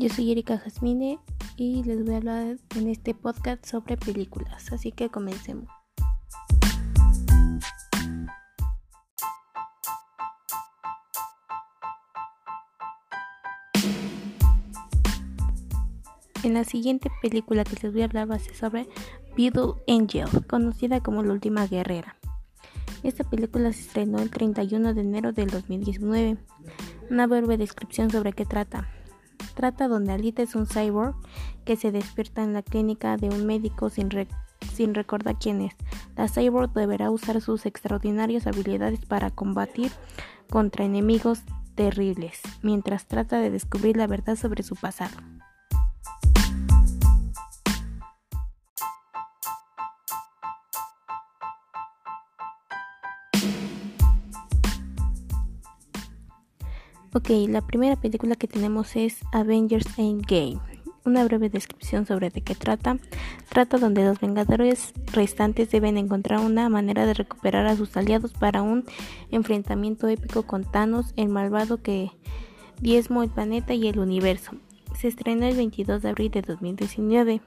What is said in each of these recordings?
Yo soy Erika Jasmine y les voy a hablar en este podcast sobre películas, así que comencemos. En la siguiente película que les voy a hablar va a ser sobre Beetle Angel, conocida como La Última Guerrera. Esta película se estrenó el 31 de enero del 2019. Una breve descripción sobre qué trata. Trata donde Alita es un cyborg que se despierta en la clínica de un médico sin, sin recordar quién es. La cyborg deberá usar sus extraordinarias habilidades para combatir contra enemigos terribles, mientras trata de descubrir la verdad sobre su pasado. Ok, la primera película que tenemos es Avengers Endgame. Una breve descripción sobre de qué trata. Trata donde los Vengadores restantes deben encontrar una manera de recuperar a sus aliados para un enfrentamiento épico con Thanos, el malvado que diezmó el planeta y el universo. Se estrenó el 22 de abril de 2019.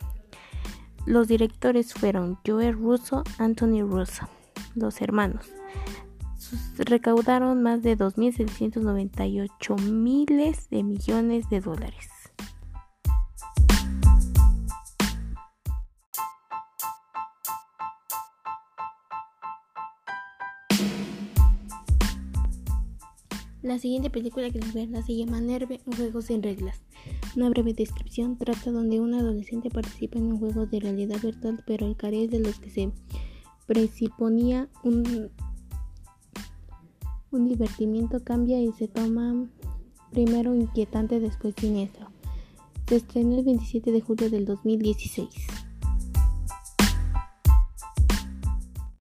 Los directores fueron Joe Russo, Anthony Russo, los hermanos recaudaron más de 2.798 miles de millones de dólares. La siguiente película que les ver se llama Nerve, un juego sin reglas. Una breve descripción trata donde un adolescente participa en un juego de realidad virtual, pero el care de los que se presiponía un un divertimiento cambia y se toma primero inquietante, después siniestro. Se estrenó el 27 de julio del 2016.